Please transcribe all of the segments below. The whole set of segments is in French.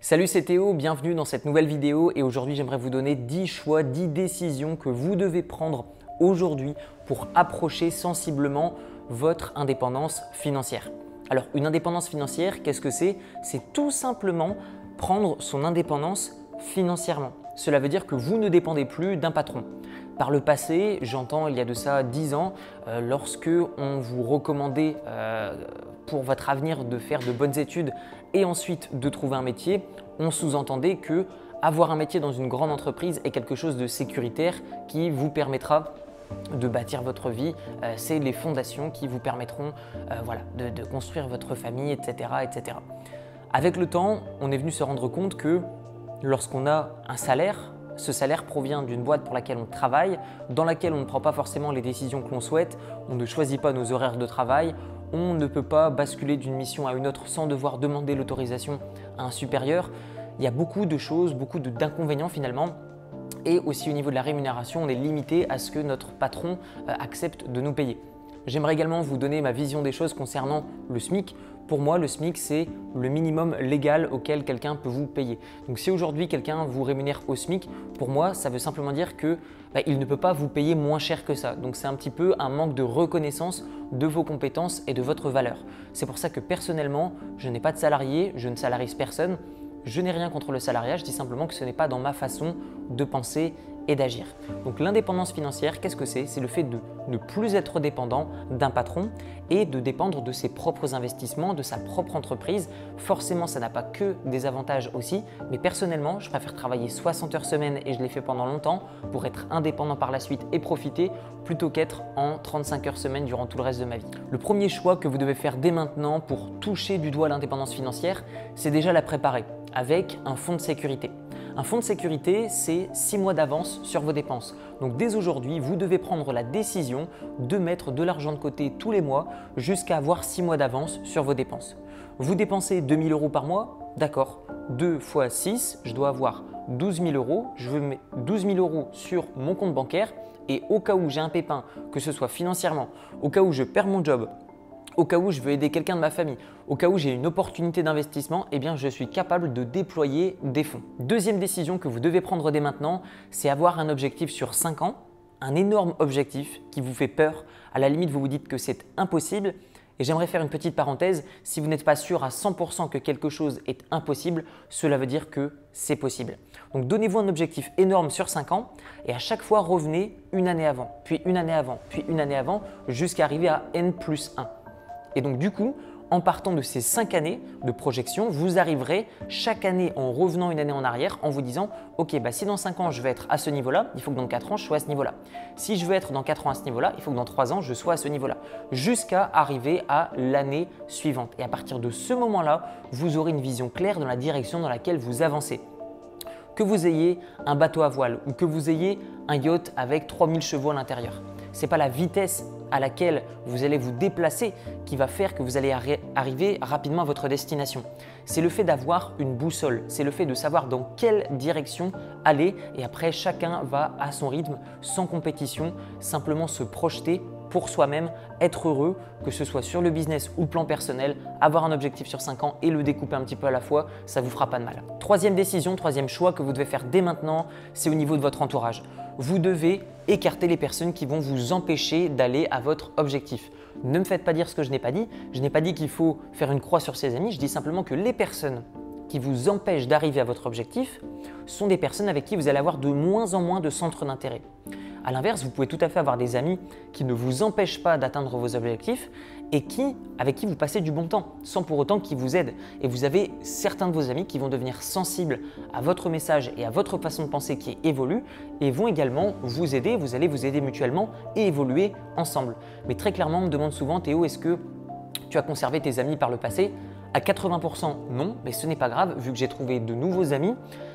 Salut, c'est Théo, bienvenue dans cette nouvelle vidéo et aujourd'hui j'aimerais vous donner 10 choix, 10 décisions que vous devez prendre aujourd'hui pour approcher sensiblement votre indépendance financière. Alors une indépendance financière, qu'est-ce que c'est? C'est tout simplement prendre son indépendance financièrement. Cela veut dire que vous ne dépendez plus d'un patron. Par le passé, j'entends il y a de ça 10 ans, euh, lorsque on vous recommandait euh, pour votre avenir de faire de bonnes études et ensuite de trouver un métier, on sous-entendait que avoir un métier dans une grande entreprise est quelque chose de sécuritaire qui vous permettra de bâtir votre vie, euh, c'est les fondations qui vous permettront voilà, de, de, construire votre famille, etc., etc. Avec le temps, on est venu se rendre compte que lorsqu'on a un salaire, ce salaire provient d'une boîte pour laquelle on travaille, dans laquelle on ne prend pas forcément les décisions que l'on souhaite, on ne choisit pas nos horaires de travail, on ne peut pas basculer d'une mission à une autre sans devoir demander l'autorisation à un supérieur. Il y a beaucoup de choses, beaucoup d'inconvénients finalement. Et aussi au niveau de la rémunération, on est limité à ce que notre patron euh, accepte de nous payer. J'aimerais également vous donner ma vision des choses concernant le SMIC. Pour moi, le SMIC, c'est le minimum légal auquel quelqu'un peut vous payer. Donc si aujourd'hui quelqu'un vous rémunère au SMIC, pour moi, ça veut simplement dire que bah, il ne peut pas vous payer moins cher que ça. Donc c'est un petit peu un manque de reconnaissance de vos compétences et de votre valeur. C'est pour ça que personnellement, je n'ai pas de salarié, je ne salarise personne. Je n'ai rien contre le salariat, je dis simplement que ce n'est pas dans ma façon de penser et d'agir. Donc l'indépendance financière, qu'est-ce que c'est? C'est le fait de ne plus être dépendant d'un patron et de dépendre de ses propres investissements, de sa propre entreprise. Forcément, ça n'a pas que des avantages aussi, mais personnellement, je préfère travailler 60 heures semaine et je l'ai fait pendant longtemps pour être indépendant par la suite et profiter plutôt qu'être en 35 heures semaine durant tout le reste de ma vie. Le premier choix que vous devez faire dès maintenant pour toucher du doigt l'indépendance financière, c'est déjà la préparer avec un fonds de sécurité. Un fonds de sécurité, c'est 6 mois d'avance sur vos dépenses. Donc dès aujourd'hui, vous devez prendre la décision de mettre de l'argent de côté tous les mois jusqu'à avoir 6 mois d'avance sur vos dépenses. Vous dépensez 2000 euros par mois, d'accord 2 fois 6, je dois avoir 12 000 euros. Je veux mettre 12 000 euros sur mon compte bancaire et au cas où j'ai un pépin, que ce soit financièrement, au cas où je perds mon job, au cas où je veux aider quelqu'un de ma famille, au cas où j'ai une opportunité d'investissement, eh bien je suis capable de déployer des fonds. Deuxième décision que vous devez prendre dès maintenant, c'est avoir un objectif sur 5 ans, un énorme objectif qui vous fait peur. À la limite, vous vous dites que c'est impossible. Et j'aimerais faire une petite parenthèse, si vous n'êtes pas sûr à 100% que quelque chose est impossible, cela veut dire que c'est possible. Donc donnez-vous un objectif énorme sur 5 ans et à chaque fois revenez une année avant, puis une année avant, puis une année avant, jusqu'à arriver à N plus 1. Et donc du coup, en partant de ces cinq années de projection, vous arriverez chaque année en revenant une année en arrière en vous disant Ok, bah si dans 5 ans je vais être à ce niveau-là, il faut que dans 4 ans je sois à ce niveau-là. Si je veux être dans 4 ans à ce niveau-là, il faut que dans 3 ans je sois à ce niveau-là. Jusqu'à arriver à l'année suivante. Et à partir de ce moment-là, vous aurez une vision claire dans la direction dans laquelle vous avancez. Que vous ayez un bateau à voile ou que vous ayez un yacht avec 3000 chevaux à l'intérieur. Ce n'est pas la vitesse à laquelle vous allez vous déplacer qui va faire que vous allez arriver rapidement à votre destination. C'est le fait d'avoir une boussole, c'est le fait de savoir dans quelle direction aller et après chacun va à son rythme, sans compétition, simplement se projeter pour soi-même, être heureux, que ce soit sur le business ou le plan personnel, avoir un objectif sur 5 ans et le découper un petit peu à la fois, ça vous fera pas de mal. Troisième décision, troisième choix que vous devez faire dès maintenant, c'est au niveau de votre entourage. Vous devez écarter les personnes qui vont vous empêcher d'aller à votre objectif. Ne me faites pas dire ce que je n'ai pas dit. Je n'ai pas dit qu'il faut faire une croix sur ses amis. Je dis simplement que les personnes qui vous empêchent d'arriver à votre objectif sont des personnes avec qui vous allez avoir de moins en moins de centres d'intérêt. À l'inverse, vous pouvez tout à fait avoir des amis qui ne vous empêchent pas d'atteindre vos objectifs et qui, avec qui vous passez du bon temps, sans pour autant qu'ils vous aident. Et vous avez certains de vos amis qui vont devenir sensibles à votre message et à votre façon de penser qui évolue et vont également vous aider, vous allez vous aider mutuellement et évoluer ensemble. Mais très clairement, on me demande souvent, Théo, est-ce que tu as conservé tes amis par le passé? À 80% non, mais ce n'est pas grave vu que j'ai trouvé de nouveaux amis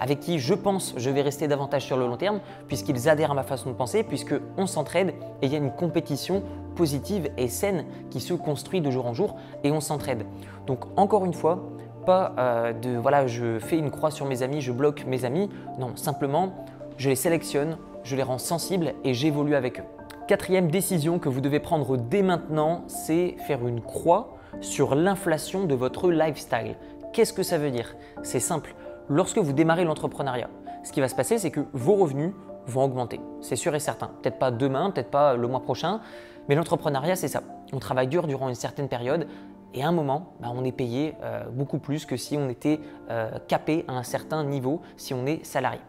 avec qui je pense je vais rester davantage sur le long terme puisqu'ils adhèrent à ma façon de penser, puisqu'on s'entraide et il y a une compétition positive et saine qui se construit de jour en jour et on s'entraide. Donc encore une fois, pas euh, de voilà, je fais une croix sur mes amis, je bloque mes amis. Non, simplement, je les sélectionne, je les rends sensibles et j'évolue avec eux. Quatrième décision que vous devez prendre dès maintenant, c'est faire une croix sur l'inflation de votre lifestyle. Qu'est-ce que ça veut dire? C'est simple. lorsque vous démarrez l'entrepreneuriat, ce qui va se passer, c'est que vos revenus vont augmenter. C'est sûr et certain. Peut-être pas demain, peut-être pas le mois prochain, mais l'entrepreneuriat, c'est ça. On travaille dur durant une certaine période et à un moment, bah, on est payé euh, beaucoup plus que si on était euh, capé à un certain niveau, si on est salarié.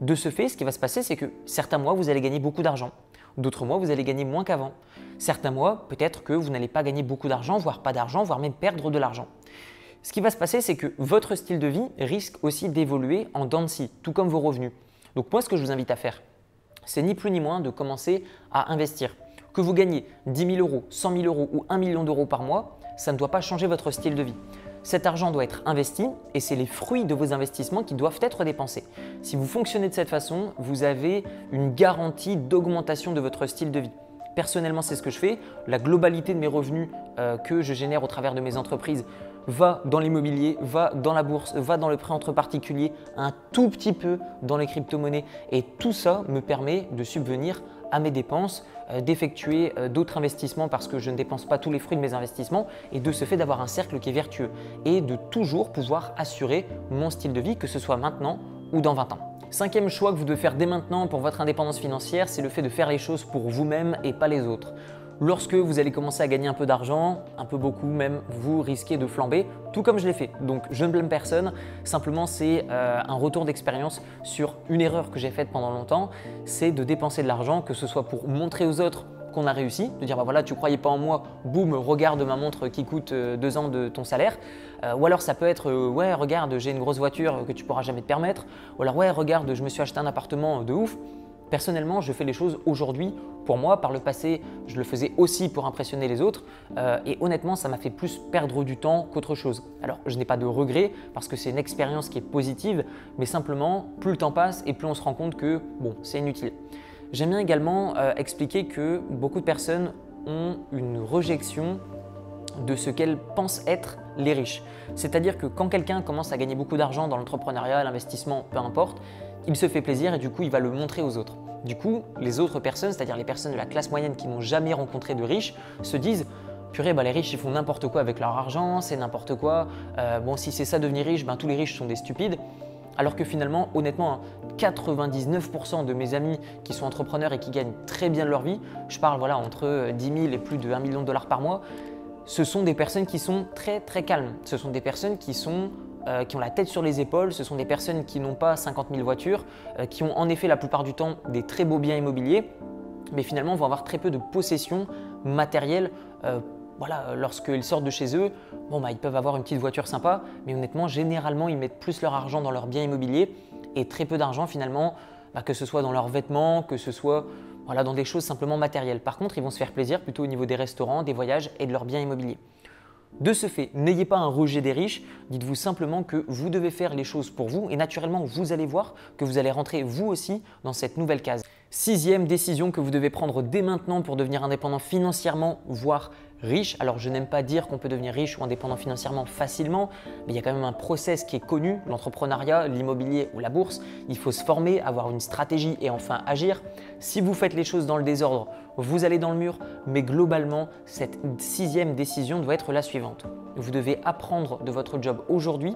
De ce fait, ce qui va se passer, c'est que certains mois, vous allez gagner beaucoup d'argent. D'autres mois, vous allez gagner moins qu'avant. Certains mois, peut-être que vous n'allez pas gagner beaucoup d'argent, voire pas d'argent, voire même perdre de l'argent. Ce qui va se passer, c'est que votre style de vie risque aussi d'évoluer en dents tout comme vos revenus. Donc moi, ce que je vous invite à faire, c'est ni plus ni moins de commencer à investir. Que vous gagnez 10 000 euros, 100 000 euros ou 1 million d'euros par mois, ça ne doit pas changer votre style de vie. Cet argent doit être investi et c'est les fruits de vos investissements qui doivent être dépensés. Si vous fonctionnez de cette façon, vous avez une garantie d'augmentation de votre style de vie. Personnellement, c'est ce que je fais. La globalité de mes revenus euh, que je génère au travers de mes entreprises va dans l'immobilier, va dans la bourse, va dans le prêt entre particuliers, un tout petit peu dans les crypto-monnaies. Et tout ça me permet de subvenir à mes dépenses, euh, d'effectuer euh, d'autres investissements parce que je ne dépense pas tous les fruits de mes investissements et de ce fait d'avoir un cercle qui est vertueux et de toujours pouvoir assurer mon style de vie, que ce soit maintenant ou dans 20 ans. Cinquième choix que vous devez faire dès maintenant pour votre indépendance financière, c'est le fait de faire les choses pour vous-même et pas les autres. Lorsque vous allez commencer à gagner un peu d'argent, un peu beaucoup même, vous risquez de flamber, tout comme je l'ai fait. Donc je ne blâme personne, simplement c'est euh, un retour d'expérience sur une erreur que j'ai faite pendant longtemps, c'est de dépenser de l'argent, que ce soit pour montrer aux autres qu'on a réussi, de dire bah voilà tu croyais pas en moi, boum, regarde ma montre qui coûte euh, deux ans de ton salaire, euh, ou alors ça peut être ouais regarde j'ai une grosse voiture que tu pourras jamais te permettre, ou alors ouais regarde je me suis acheté un appartement de ouf, Personnellement, je fais les choses aujourd'hui pour moi. Par le passé, je le faisais aussi pour impressionner les autres. Euh, et honnêtement, ça m'a fait plus perdre du temps qu'autre chose. Alors, je n'ai pas de regrets parce que c'est une expérience qui est positive, mais simplement, plus le temps passe et plus on se rend compte que, bon, c'est inutile. J'aime bien également euh, expliquer que beaucoup de personnes ont une rejection de ce qu'elles pensent être les riches. C'est-à-dire que quand quelqu'un commence à gagner beaucoup d'argent dans l'entrepreneuriat, l'investissement, peu importe, il se fait plaisir et du coup il va le montrer aux autres. Du coup, les autres personnes, c'est-à-dire les personnes de la classe moyenne qui n'ont jamais rencontré de riches, se disent purée, bah, les riches ils font n'importe quoi avec leur argent, c'est n'importe quoi. Euh, bon, si c'est ça devenir riche, ben, tous les riches sont des stupides. Alors que finalement, honnêtement, 99% de mes amis qui sont entrepreneurs et qui gagnent très bien leur vie, je parle voilà, entre 10 000 et plus de 1 million de dollars par mois, ce sont des personnes qui sont très très calmes. Ce sont des personnes qui euh, ont la tête sur les épaules, ce sont des personnes qui n'ont pas 50 000 voitures, euh, qui ont en effet la plupart du temps des très beaux biens immobiliers, mais finalement vont avoir très peu de possessions matérielles. Euh, voilà, lorsqu'ils sortent de chez eux, bon, bah, ils peuvent avoir une petite voiture sympa, mais honnêtement, généralement, ils mettent plus leur argent dans leurs biens immobiliers et très peu d'argent finalement, bah, que ce soit dans leurs vêtements, que ce soit dans des choses simplement matérielles. Par contre, ils vont se faire plaisir plutôt au niveau des restaurants, des voyages et de leurs biens immobiliers. De ce fait, n'ayez pas un rejet des riches, dites-vous simplement que vous devez faire les choses pour vous et naturellement, vous allez voir que vous allez rentrer vous aussi dans cette nouvelle case. Sixième décision que vous devez prendre dès maintenant pour devenir indépendant financièrement, voire riche. Alors je n'aime pas dire qu'on peut devenir riche ou indépendant financièrement facilement, mais il y a quand même un process qui est connu, l'entrepreneuriat, l'immobilier ou la bourse. Il faut se former, avoir une stratégie et enfin agir. Si vous faites les choses dans le désordre, vous allez dans le mur, mais globalement, cette sixième décision doit être la suivante. Vous devez apprendre de votre job aujourd'hui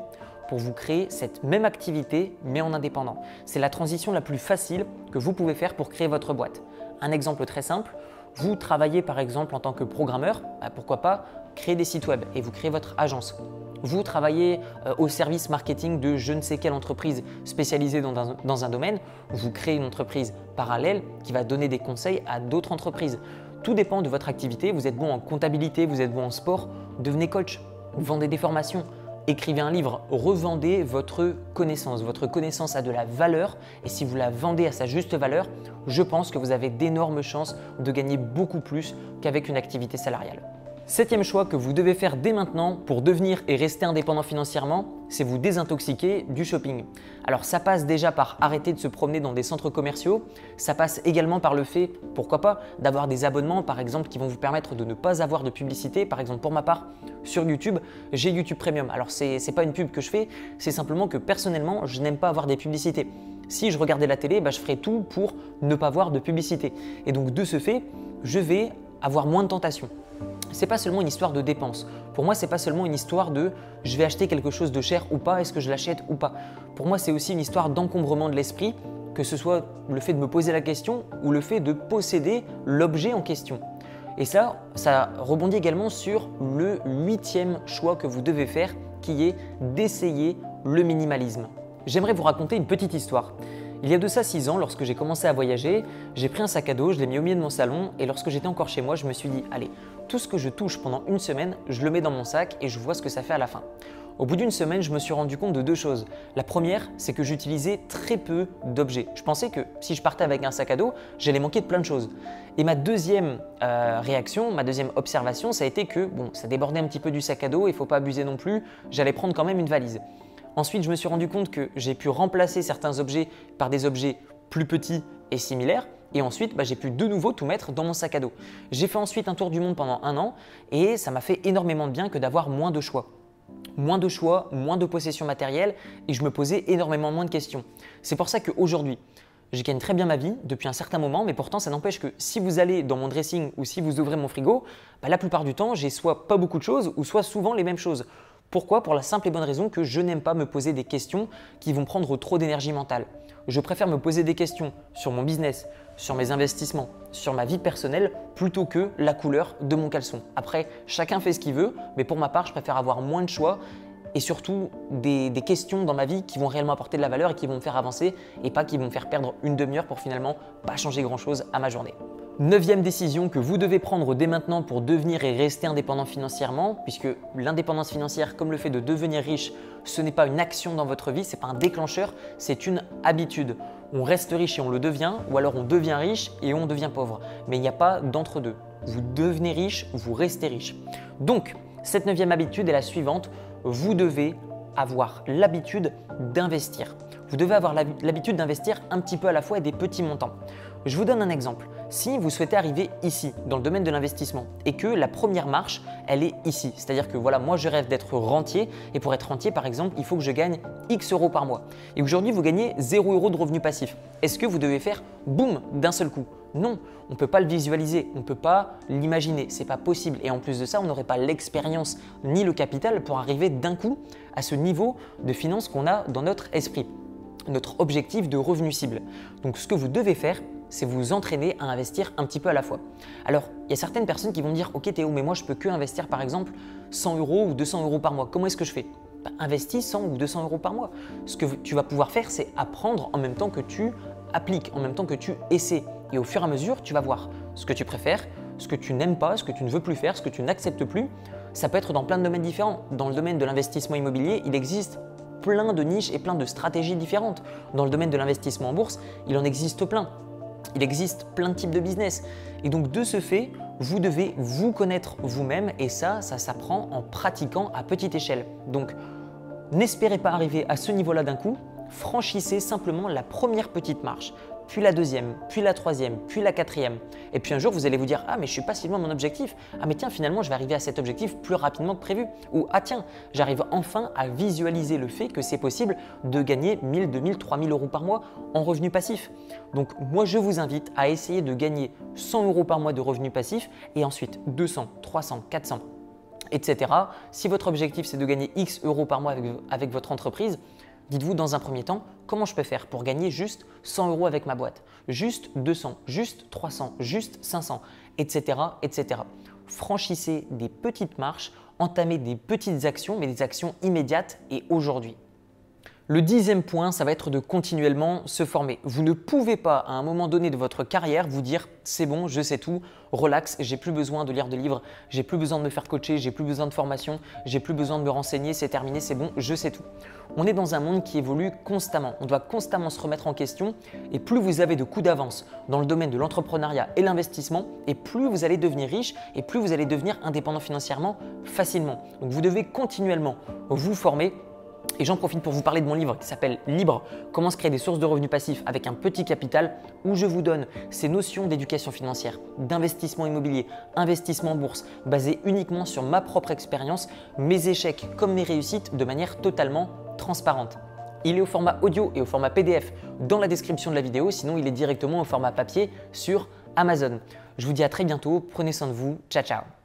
pour vous créer cette même activité, mais en indépendant. C'est la transition la plus facile que vous pouvez faire pour créer votre boîte. Un exemple très simple, vous travaillez par exemple en tant que programmeur, bah, pourquoi pas créer des sites web et vous créez votre agence. Vous travaillez euh, au service marketing de je ne sais quelle entreprise spécialisée dans un, dans un domaine, vous créez une entreprise parallèle qui va donner des conseils à d'autres entreprises. Tout dépend de votre activité. Vous êtes bon en comptabilité, vous êtes bon en sport, devenez coach, vendez des formations, écrivez un livre, revendez votre connaissance. Votre connaissance a de la valeur et si vous la vendez à sa juste valeur, je pense que vous avez d'énormes chances de gagner beaucoup plus qu'avec une activité salariale. Septième choix que vous devez faire dès maintenant pour devenir et rester indépendant financièrement, c'est vous désintoxiquer du shopping. Alors ça passe déjà par arrêter de se promener dans des centres commerciaux, ça passe également par le fait, pourquoi pas, d'avoir des abonnements par exemple qui vont vous permettre de ne pas avoir de publicité. Par exemple pour ma part, sur YouTube, j'ai YouTube Premium. Alors c'est pas une pub que je fais, c'est simplement que personnellement, je n'aime pas avoir des publicités. Si je regardais la télé, bah, je ferais tout pour ne pas avoir de publicité. Et donc de ce fait, je vais avoir moins de tentations. C'est pas seulement une histoire de dépense. Pour moi, c'est pas seulement une histoire de je vais acheter quelque chose de cher ou pas, est-ce que je l'achète ou pas. Pour moi, c'est aussi une histoire d'encombrement de l'esprit, que ce soit le fait de me poser la question ou le fait de posséder l'objet en question. Et ça, ça rebondit également sur le huitième choix que vous devez faire, qui est d'essayer le minimalisme. J'aimerais vous raconter une petite histoire. Il y a de ça 6 ans, lorsque j'ai commencé à voyager, j'ai pris un sac à dos, je l'ai mis au milieu de mon salon et lorsque j'étais encore chez moi, je me suis dit allez, tout ce que je touche pendant une semaine, je le mets dans mon sac et je vois ce que ça fait à la fin. Au bout d'une semaine, je me suis rendu compte de deux choses. La première, c'est que j'utilisais très peu d'objets. Je pensais que si je partais avec un sac à dos, j'allais manquer de plein de choses. Et ma deuxième euh, réaction, ma deuxième observation, ça a été que bon, ça débordait un petit peu du sac à dos, il ne faut pas abuser non plus, j'allais prendre quand même une valise. Ensuite, je me suis rendu compte que j'ai pu remplacer certains objets par des objets plus petits et similaires. Et ensuite, bah, j'ai pu de nouveau tout mettre dans mon sac à dos. J'ai fait ensuite un tour du monde pendant un an et ça m'a fait énormément de bien que d'avoir moins de choix. Moins de choix, moins de possession matérielle et je me posais énormément moins de questions. C'est pour ça qu'aujourd'hui, je gagne très bien ma vie depuis un certain moment, mais pourtant ça n'empêche que si vous allez dans mon dressing ou si vous ouvrez mon frigo, bah, la plupart du temps, j'ai soit pas beaucoup de choses ou soit souvent les mêmes choses. Pourquoi? Pour la simple et bonne raison que je n'aime pas me poser des questions qui vont prendre trop d'énergie mentale. Je préfère me poser des questions sur mon business, sur mes investissements, sur ma vie personnelle, plutôt que la couleur de mon caleçon. Après, chacun fait ce qu'il veut, mais pour ma part, je préfère avoir moins de choix et surtout des, questions dans ma vie qui vont réellement apporter de la valeur et qui vont me faire avancer et pas qui vont me faire perdre une demi-heure pour finalement pas changer grand-chose à ma journée. Neuvième décision que vous devez prendre dès maintenant pour devenir et rester indépendant financièrement, puisque l'indépendance financière, comme le fait de devenir riche, ce n'est pas une action dans votre vie, ce n'est pas un déclencheur, c'est une habitude. On reste riche et on le devient, ou alors on devient riche et on devient pauvre. Mais il n'y a pas d'entre-deux. Vous devenez riche, vous restez riche. Donc, cette neuvième habitude est la suivante. Vous devez avoir l'habitude d'investir. Vous devez avoir l'habitude d'investir un petit peu à la fois et des petits montants. Je vous donne un exemple. Si vous souhaitez arriver ici, dans le domaine de l'investissement, et que la première marche, elle est ici, c'est-à-dire que voilà, moi je rêve d'être rentier, et pour être rentier, par exemple, il faut que je gagne X euros par mois. Et aujourd'hui, vous gagnez 0 euros de revenus passifs. Est-ce que vous devez faire boum d'un seul coup? Non, on ne peut pas le visualiser, on ne peut pas l'imaginer, c'est pas possible. Et en plus de ça, on n'aurait pas l'expérience ni le capital pour arriver d'un coup à ce niveau de finance qu'on a dans notre esprit notre objectif de revenu cible. Donc ce que vous devez faire, c'est vous entraîner à investir un petit peu à la fois. Alors, il y a certaines personnes qui vont dire Ok Théo, mais moi je peux que investir par exemple 100 euros ou 200 euros par mois. Comment est-ce que je fais? Bah, Investis 100 ou 200 euros par mois. Ce que tu vas pouvoir faire, c'est apprendre en même temps que tu appliques, en même temps que tu essaies. Et au fur et à mesure, tu vas voir ce que tu préfères, ce que tu n'aimes pas, ce que tu ne veux plus faire, ce que tu n'acceptes plus. Ça peut être dans plein de domaines différents. Dans le domaine de l'investissement immobilier, il existe plein de niches et plein de stratégies différentes. Dans le domaine de l'investissement en bourse, il en existe plein. Il existe plein de types de business. Et donc de ce fait, vous devez vous connaître vous-même et ça, ça s'apprend en pratiquant à petite échelle. Donc n'espérez pas arriver à ce niveau-là d'un coup, franchissez simplement la première petite marche puis la deuxième, puis la troisième, puis la quatrième. Et puis un jour, vous allez vous dire Ah, mais je suis pas si loin de mon objectif. Ah, mais tiens, finalement, je vais arriver à cet objectif plus rapidement que prévu. Ou Ah, tiens, j'arrive enfin à visualiser le fait que c'est possible de gagner 1000, 2000, 3000 euros par mois en revenus passifs. Donc, moi, je vous invite à essayer de gagner 100 euros par mois de revenus passifs et ensuite 200, 300, 400 etc. Si votre objectif c'est de gagner X euros par mois avec votre entreprise, Dites-vous dans un premier temps, comment je peux faire pour gagner juste 100 euros avec ma boîte, juste 200, juste 300, juste 500, etc., etc. Franchissez des petites marches, entamez des petites actions, mais des actions immédiates et aujourd'hui. Le dixième point, ça va être de continuellement se former. Vous ne pouvez pas, à un moment donné de votre carrière, vous dire c'est bon, je sais tout, relax, j'ai plus besoin de lire de livres, j'ai plus besoin de me faire coacher, j'ai plus besoin de formation, j'ai plus besoin de me renseigner, c'est terminé, c'est bon, je sais tout. On est dans un monde qui évolue constamment. On doit constamment se remettre en question et plus vous avez de coups d'avance dans le domaine de l'entrepreneuriat et l'investissement, et plus vous allez devenir riche et plus vous allez devenir indépendant financièrement facilement. Donc vous devez continuellement vous former et j'en profite pour vous parler de mon livre qui s'appelle Libre, comment se créer des sources de revenus passifs avec un petit capital, où je vous donne ces notions d'éducation financière, d'investissement immobilier, investissement en bourse, basées uniquement sur ma propre expérience, mes échecs comme mes réussites de manière totalement transparente. Il est au format audio et au format PDF dans la description de la vidéo, sinon il est directement au format papier sur Amazon. Je vous dis à très bientôt, prenez soin de vous, ciao ciao